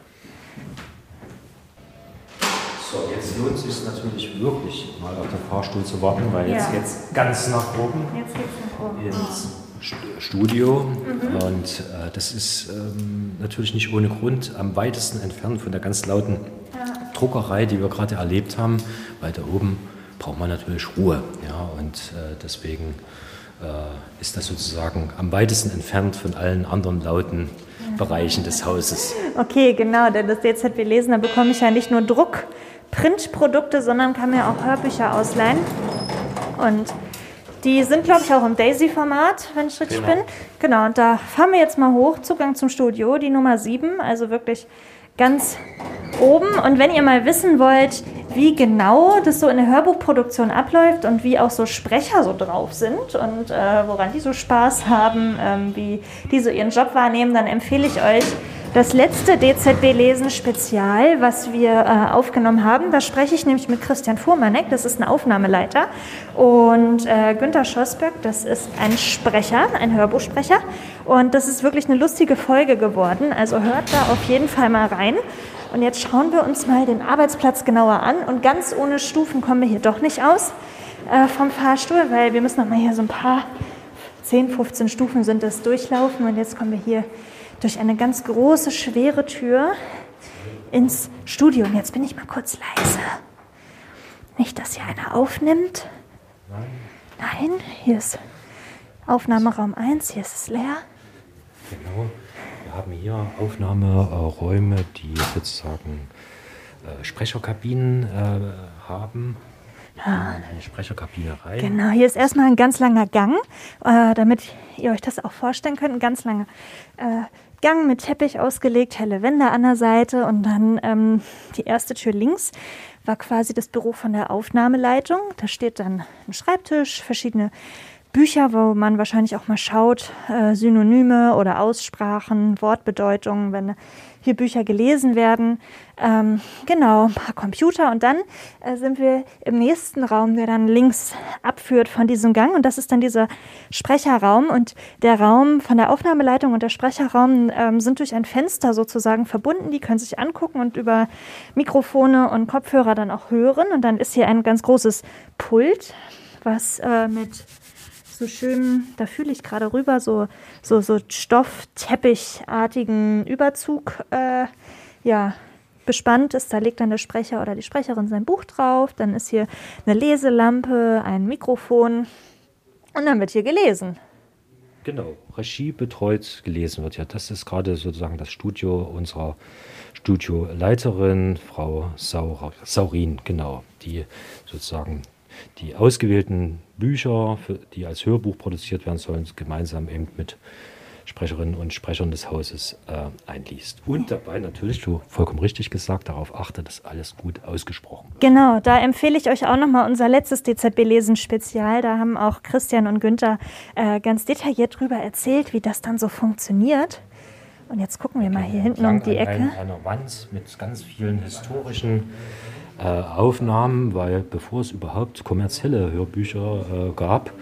So, jetzt lohnt es sich natürlich wirklich mal auf den Fahrstuhl zu warten, weil jetzt ja. geht's ganz nach oben. Jetzt geht's nach oben. Ins Studio. Mhm. Und äh, das ist ähm, natürlich nicht ohne Grund am weitesten entfernt von der ganz lauten ja. Druckerei, die wir gerade erlebt haben, weil da oben braucht man natürlich Ruhe. Ja, und äh, deswegen ist das sozusagen am weitesten entfernt von allen anderen lauten Bereichen des Hauses. Okay, genau, denn das DZB lesen, da bekomme ich ja nicht nur Druck, Printprodukte, sondern kann mir auch Hörbücher ausleihen. Und die sind, glaube ich, auch im Daisy-Format, wenn ich richtig genau. bin. Genau, und da fahren wir jetzt mal hoch, Zugang zum Studio, die Nummer 7, also wirklich ganz oben. Und wenn ihr mal wissen wollt, wie genau das so in der Hörbuchproduktion abläuft und wie auch so Sprecher so drauf sind und äh, woran die so Spaß haben, ähm, wie die so ihren Job wahrnehmen, dann empfehle ich euch das letzte DZB-Lesen-Spezial, was wir äh, aufgenommen haben. Da spreche ich nämlich mit Christian Fuhrmannek, das ist ein Aufnahmeleiter, und äh, Günter Schosberg, das ist ein Sprecher, ein Hörbuchsprecher. Und das ist wirklich eine lustige Folge geworden. Also hört da auf jeden Fall mal rein. Und jetzt schauen wir uns mal den Arbeitsplatz genauer an. Und ganz ohne Stufen kommen wir hier doch nicht aus äh, vom Fahrstuhl, weil wir müssen noch mal hier so ein paar 10, 15 Stufen sind das durchlaufen. Und jetzt kommen wir hier durch eine ganz große, schwere Tür ins Studio. Und jetzt bin ich mal kurz leise. Nicht, dass hier einer aufnimmt. Nein. Nein, hier ist Aufnahmeraum 1, hier ist es leer. Genau haben hier Aufnahmeräume, die sozusagen äh, Sprecherkabinen äh, haben. Ja. Eine Sprecherkabine rein. Genau, hier ist erstmal ein ganz langer Gang, äh, damit ihr euch das auch vorstellen könnt. Ein ganz langer äh, Gang mit Teppich ausgelegt, helle Wände an der Seite und dann ähm, die erste Tür links war quasi das Büro von der Aufnahmeleitung. Da steht dann ein Schreibtisch, verschiedene Bücher, wo man wahrscheinlich auch mal schaut, äh, Synonyme oder Aussprachen, Wortbedeutungen, wenn hier Bücher gelesen werden. Ähm, genau, ein paar Computer und dann äh, sind wir im nächsten Raum, der dann links abführt von diesem Gang und das ist dann dieser Sprecherraum und der Raum von der Aufnahmeleitung und der Sprecherraum ähm, sind durch ein Fenster sozusagen verbunden. Die können sich angucken und über Mikrofone und Kopfhörer dann auch hören und dann ist hier ein ganz großes Pult, was äh, mit so schön, da fühle ich gerade rüber, so, so, so Stoffteppichartigen Überzug, äh, ja, bespannt ist. Da legt dann der Sprecher oder die Sprecherin sein Buch drauf. Dann ist hier eine Leselampe, ein Mikrofon und dann wird hier gelesen. Genau, Regie betreut gelesen wird. Ja, das ist gerade sozusagen das Studio unserer Studioleiterin, Frau Saurin, genau, die sozusagen die ausgewählten Bücher, für, die als Hörbuch produziert werden sollen, gemeinsam eben mit Sprecherinnen und Sprechern des Hauses äh, einliest. Und dabei natürlich, du vollkommen richtig gesagt, darauf achte, dass alles gut ausgesprochen wird. Genau, da empfehle ich euch auch nochmal unser letztes DZB-Lesen-Spezial. Da haben auch Christian und Günther äh, ganz detailliert darüber erzählt, wie das dann so funktioniert. Und jetzt gucken wir mal hier hinten um die Ecke. Ein, einer Wand mit ganz vielen historischen äh, Aufnahmen, weil bevor es überhaupt kommerzielle Hörbücher äh, gab,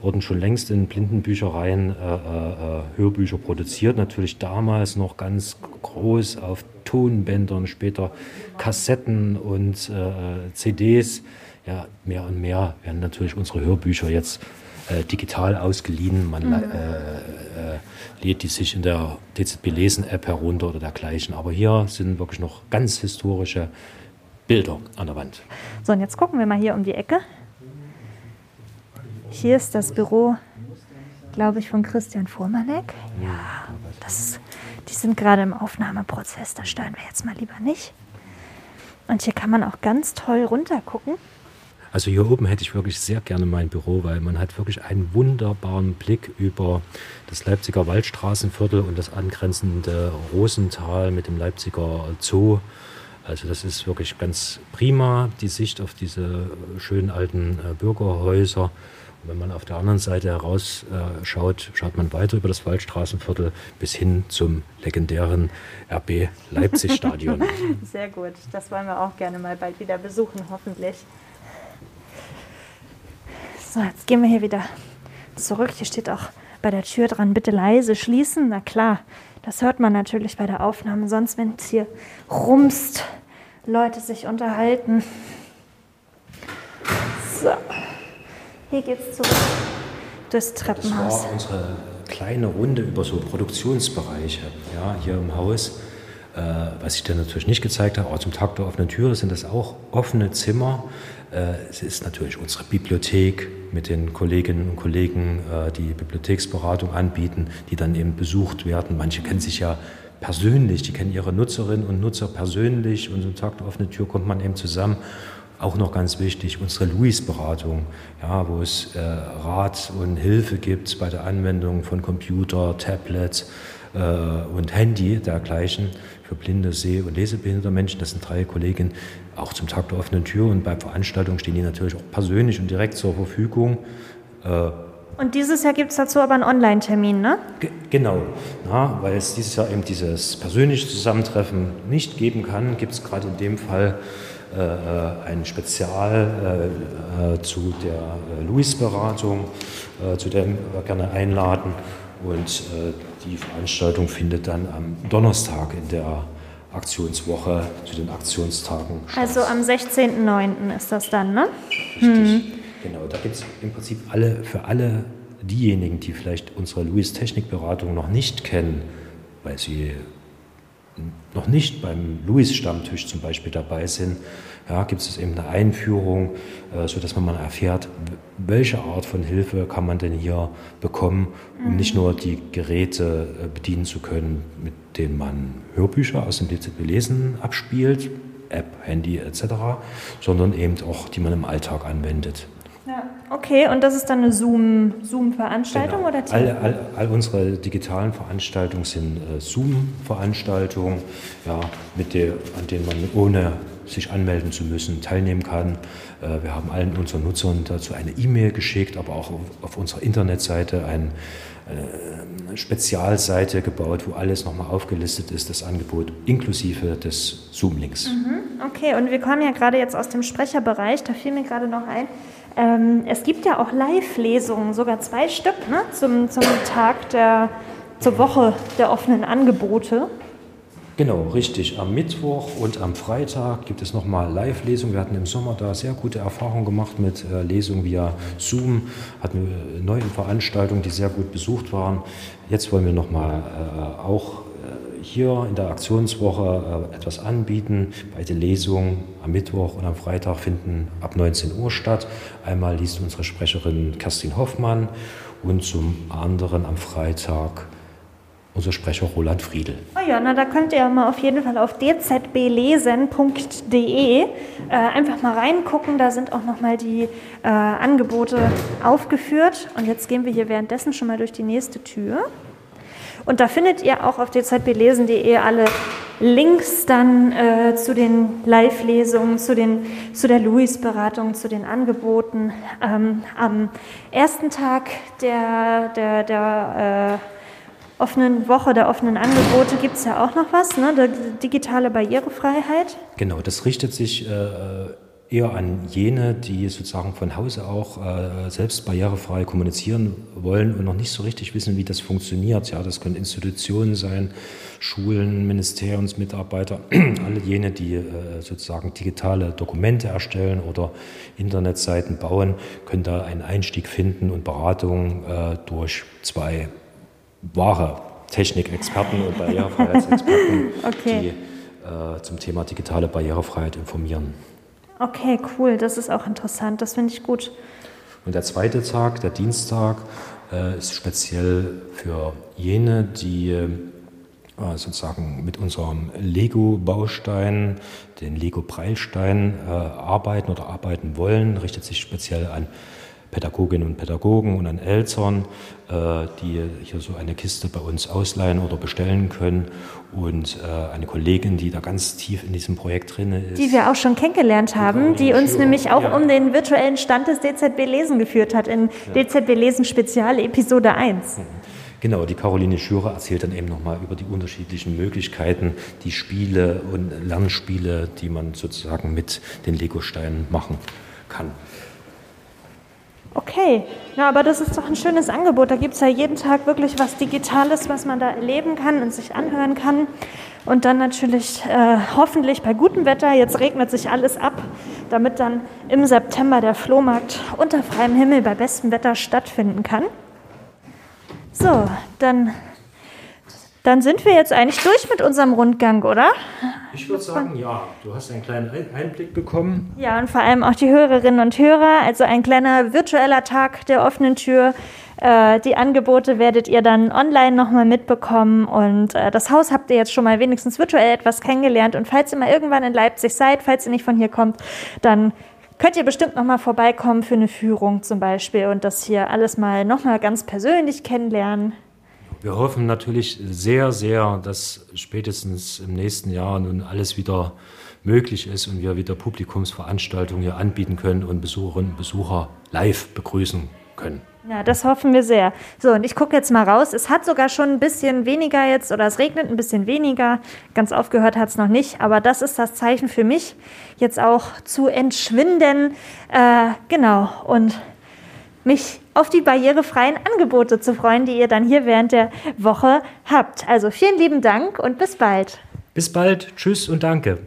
wurden schon längst in Blindenbüchereien äh, äh, Hörbücher produziert. Natürlich damals noch ganz groß auf Tonbändern, später Kassetten und äh, CDs. Ja, mehr und mehr werden natürlich unsere Hörbücher jetzt äh, digital ausgeliehen. Man mhm. äh, äh, lädt die sich in der DZB Lesen App herunter oder dergleichen. Aber hier sind wirklich noch ganz historische Bilder an der Wand. So, und jetzt gucken wir mal hier um die Ecke. Hier ist das Büro, glaube ich, von Christian Fuhrmannek. Ja, das, die sind gerade im Aufnahmeprozess, da stören wir jetzt mal lieber nicht. Und hier kann man auch ganz toll runtergucken. Also hier oben hätte ich wirklich sehr gerne mein Büro, weil man hat wirklich einen wunderbaren Blick über das Leipziger Waldstraßenviertel und das angrenzende Rosental mit dem Leipziger Zoo. Also das ist wirklich ganz prima, die Sicht auf diese schönen alten äh, Bürgerhäuser. Und wenn man auf der anderen Seite herausschaut, äh, schaut man weiter über das Waldstraßenviertel bis hin zum legendären RB Leipzig Stadion. *laughs* Sehr gut, das wollen wir auch gerne mal bald wieder besuchen, hoffentlich. So, jetzt gehen wir hier wieder zurück. Hier steht auch bei der Tür dran, bitte leise schließen. Na klar, das hört man natürlich bei der Aufnahme. Sonst, wenn es hier rumst, Leute sich unterhalten. So, hier geht's zurück durchs Treppenhaus. Das war unsere kleine Runde über so Produktionsbereiche ja, hier im Haus. Äh, was ich dir natürlich nicht gezeigt habe, aber zum Tag der offenen Tür sind das auch offene Zimmer. Äh, es ist natürlich unsere Bibliothek mit den Kolleginnen und Kollegen, äh, die Bibliotheksberatung anbieten, die dann eben besucht werden. Manche kennen sich ja persönlich, die kennen ihre Nutzerinnen und Nutzer persönlich und zum Tag der offenen Tür kommt man eben zusammen. Auch noch ganz wichtig, unsere Louis-Beratung, ja, wo es äh, Rat und Hilfe gibt bei der Anwendung von Computer, Tablets äh, und Handy dergleichen für blinde, seh- und lesebehinderte Menschen. Das sind drei Kollegen, auch zum Tag der offenen Tür. Und bei Veranstaltungen stehen die natürlich auch persönlich und direkt zur Verfügung. Äh, und dieses Jahr gibt es dazu aber einen Online-Termin, ne? genau, Na, weil es dieses Jahr eben dieses persönliche Zusammentreffen nicht geben kann, gibt es gerade in dem Fall äh, äh, ein Spezial äh, äh, zu der äh, Louis-Beratung, äh, zu der wir gerne einladen. Und die Veranstaltung findet dann am Donnerstag in der Aktionswoche zu den Aktionstagen statt. Also am 16.09. ist das dann, ne? Richtig, hm. Genau. Da gibt es im Prinzip alle, für alle diejenigen, die vielleicht unsere Louis Technikberatung noch nicht kennen, weil sie noch nicht beim Louis-Stammtisch zum Beispiel dabei sind, ja, gibt es eben eine Einführung, äh, sodass man mal erfährt, welche Art von Hilfe kann man denn hier bekommen, um mhm. nicht nur die Geräte äh, bedienen zu können, mit denen man Hörbücher aus dem DZB Lesen abspielt, App, Handy etc., sondern eben auch, die man im Alltag anwendet. Ja, okay, und das ist dann eine Zoom-Veranstaltung genau. oder all, all, all, unsere digitalen Veranstaltungen sind äh, Zoom-Veranstaltungen, ja, mit der, an denen man ohne sich anmelden zu müssen, teilnehmen kann. Äh, wir haben allen unseren Nutzern dazu eine E-Mail geschickt, aber auch auf unserer Internetseite ein, eine Spezialseite gebaut, wo alles nochmal aufgelistet ist, das Angebot inklusive des Zoom-Links. Mhm, okay, und wir kommen ja gerade jetzt aus dem Sprecherbereich, da fiel mir gerade noch ein, ähm, es gibt ja auch Live-Lesungen, sogar zwei Stück ne, zum, zum Tag der, zur Woche der offenen Angebote. Genau, richtig. Am Mittwoch und am Freitag gibt es nochmal Live-Lesungen. Wir hatten im Sommer da sehr gute Erfahrungen gemacht mit äh, Lesungen via Zoom, hatten neue Veranstaltungen, die sehr gut besucht waren. Jetzt wollen wir nochmal äh, auch hier in der Aktionswoche äh, etwas anbieten. Beide Lesungen am Mittwoch und am Freitag finden ab 19 Uhr statt. Einmal liest unsere Sprecherin Kerstin Hoffmann und zum anderen am Freitag unser Sprecher Roland Friedel. Oh ja, na da könnt ihr mal auf jeden Fall auf dzblesen.de äh, einfach mal reingucken. Da sind auch nochmal die äh, Angebote aufgeführt. Und jetzt gehen wir hier währenddessen schon mal durch die nächste Tür. Und da findet ihr auch auf dzblesen.de alle Links dann äh, zu den Live-Lesungen, zu, zu der Louis-Beratung, zu den Angeboten. Ähm, am ersten Tag der, der, der äh, offenen Woche der offenen Angebote gibt es ja auch noch was, ne? Die digitale Barrierefreiheit. Genau, das richtet sich äh, eher an jene, die sozusagen von Hause auch äh, selbst barrierefrei kommunizieren wollen und noch nicht so richtig wissen, wie das funktioniert. Ja, das können Institutionen sein, Schulen, Ministeriumsmitarbeiter, *clears throat* alle jene, die äh, sozusagen digitale Dokumente erstellen oder Internetseiten bauen, können da einen Einstieg finden und Beratung äh, durch zwei wahre Technikexperten und *laughs* Barrierefreiheitsexperten, okay. die äh, zum Thema digitale Barrierefreiheit informieren. Okay, cool, das ist auch interessant, das finde ich gut. Und der zweite Tag, der Dienstag, äh, ist speziell für jene, die äh, sozusagen mit unserem Lego-Baustein, den Lego-Preilstein, äh, arbeiten oder arbeiten wollen, richtet sich speziell an Pädagoginnen und Pädagogen und an Eltern, äh, die hier so eine Kiste bei uns ausleihen oder bestellen können. Und äh, eine Kollegin, die da ganz tief in diesem Projekt drin ist. Die wir auch schon kennengelernt haben, die uns nämlich auch ja. um den virtuellen Stand des DZB Lesen geführt hat, in ja. DZB Lesen Spezial Episode 1. Mhm. Genau, die Caroline Schürer erzählt dann eben nochmal über die unterschiedlichen Möglichkeiten, die Spiele und Lernspiele, die man sozusagen mit den Legosteinen machen kann. Okay, ja, aber das ist doch ein schönes Angebot. Da gibt es ja jeden Tag wirklich was Digitales, was man da erleben kann und sich anhören kann. Und dann natürlich äh, hoffentlich bei gutem Wetter, jetzt regnet sich alles ab, damit dann im September der Flohmarkt unter freiem Himmel bei bestem Wetter stattfinden kann. So, dann, dann sind wir jetzt eigentlich durch mit unserem Rundgang, oder? Ich würde sagen, ja. Du hast einen kleinen Einblick bekommen. Ja, und vor allem auch die Hörerinnen und Hörer. Also ein kleiner virtueller Tag der offenen Tür. Äh, die Angebote werdet ihr dann online nochmal mitbekommen. Und äh, das Haus habt ihr jetzt schon mal wenigstens virtuell etwas kennengelernt. Und falls ihr mal irgendwann in Leipzig seid, falls ihr nicht von hier kommt, dann könnt ihr bestimmt noch mal vorbeikommen für eine Führung zum Beispiel und das hier alles mal noch mal ganz persönlich kennenlernen. Wir hoffen natürlich sehr, sehr, dass spätestens im nächsten Jahr nun alles wieder möglich ist und wir wieder Publikumsveranstaltungen hier anbieten können und Besucherinnen und Besucher live begrüßen können. Ja, das hoffen wir sehr. So, und ich gucke jetzt mal raus. Es hat sogar schon ein bisschen weniger jetzt oder es regnet ein bisschen weniger. Ganz aufgehört hat es noch nicht, aber das ist das Zeichen für mich, jetzt auch zu entschwinden. Äh, genau, und mich auf die barrierefreien Angebote zu freuen, die ihr dann hier während der Woche habt. Also vielen lieben Dank und bis bald. Bis bald, tschüss und danke.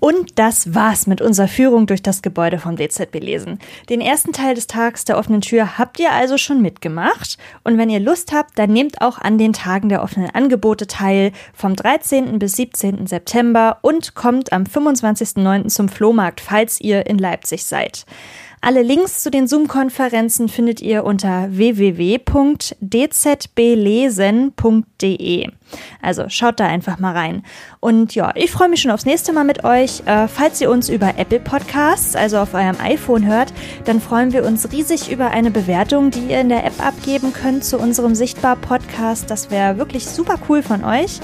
Und das war's mit unserer Führung durch das Gebäude vom DZB Lesen. Den ersten Teil des Tags der offenen Tür habt ihr also schon mitgemacht. Und wenn ihr Lust habt, dann nehmt auch an den Tagen der offenen Angebote teil vom 13. bis 17. September und kommt am 25.09. zum Flohmarkt, falls ihr in Leipzig seid. Alle Links zu den Zoom-Konferenzen findet ihr unter www.dzblesen.de. Also schaut da einfach mal rein. Und ja, ich freue mich schon aufs nächste Mal mit euch. Äh, falls ihr uns über Apple Podcasts, also auf eurem iPhone hört, dann freuen wir uns riesig über eine Bewertung, die ihr in der App abgeben könnt zu unserem Sichtbar-Podcast. Das wäre wirklich super cool von euch.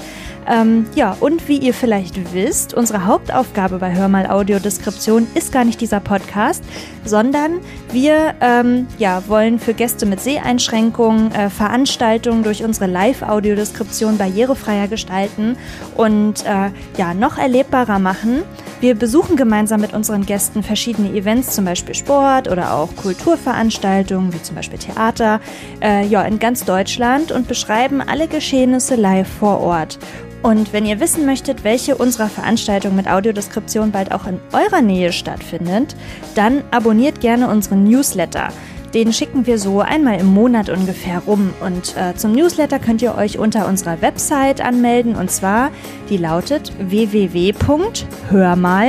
Ähm, ja, und wie ihr vielleicht wisst, unsere Hauptaufgabe bei Hörmal Audiodeskription ist gar nicht dieser Podcast, sondern wir ähm, ja, wollen für Gäste mit Seheinschränkungen äh, Veranstaltungen durch unsere Live-Audiodeskription barrierefreier gestalten und äh, ja, noch erlebbarer machen. Wir besuchen gemeinsam mit unseren Gästen verschiedene Events, zum Beispiel Sport oder auch Kulturveranstaltungen, wie zum Beispiel Theater, äh, ja, in ganz Deutschland und beschreiben alle Geschehnisse live vor Ort. Und wenn ihr wissen möchtet, welche unserer Veranstaltungen mit Audiodeskription bald auch in eurer Nähe stattfindet, dann abonniert gerne unseren Newsletter. Den schicken wir so einmal im Monat ungefähr rum. Und äh, zum Newsletter könnt ihr euch unter unserer Website anmelden. Und zwar, die lautet www.hörmal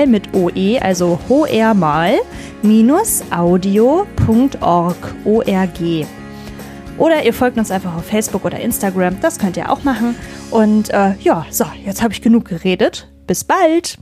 mit OE, also hoermal, audio.org. O-R-G. Oder ihr folgt uns einfach auf Facebook oder Instagram. Das könnt ihr auch machen. Und äh, ja, so, jetzt habe ich genug geredet. Bis bald!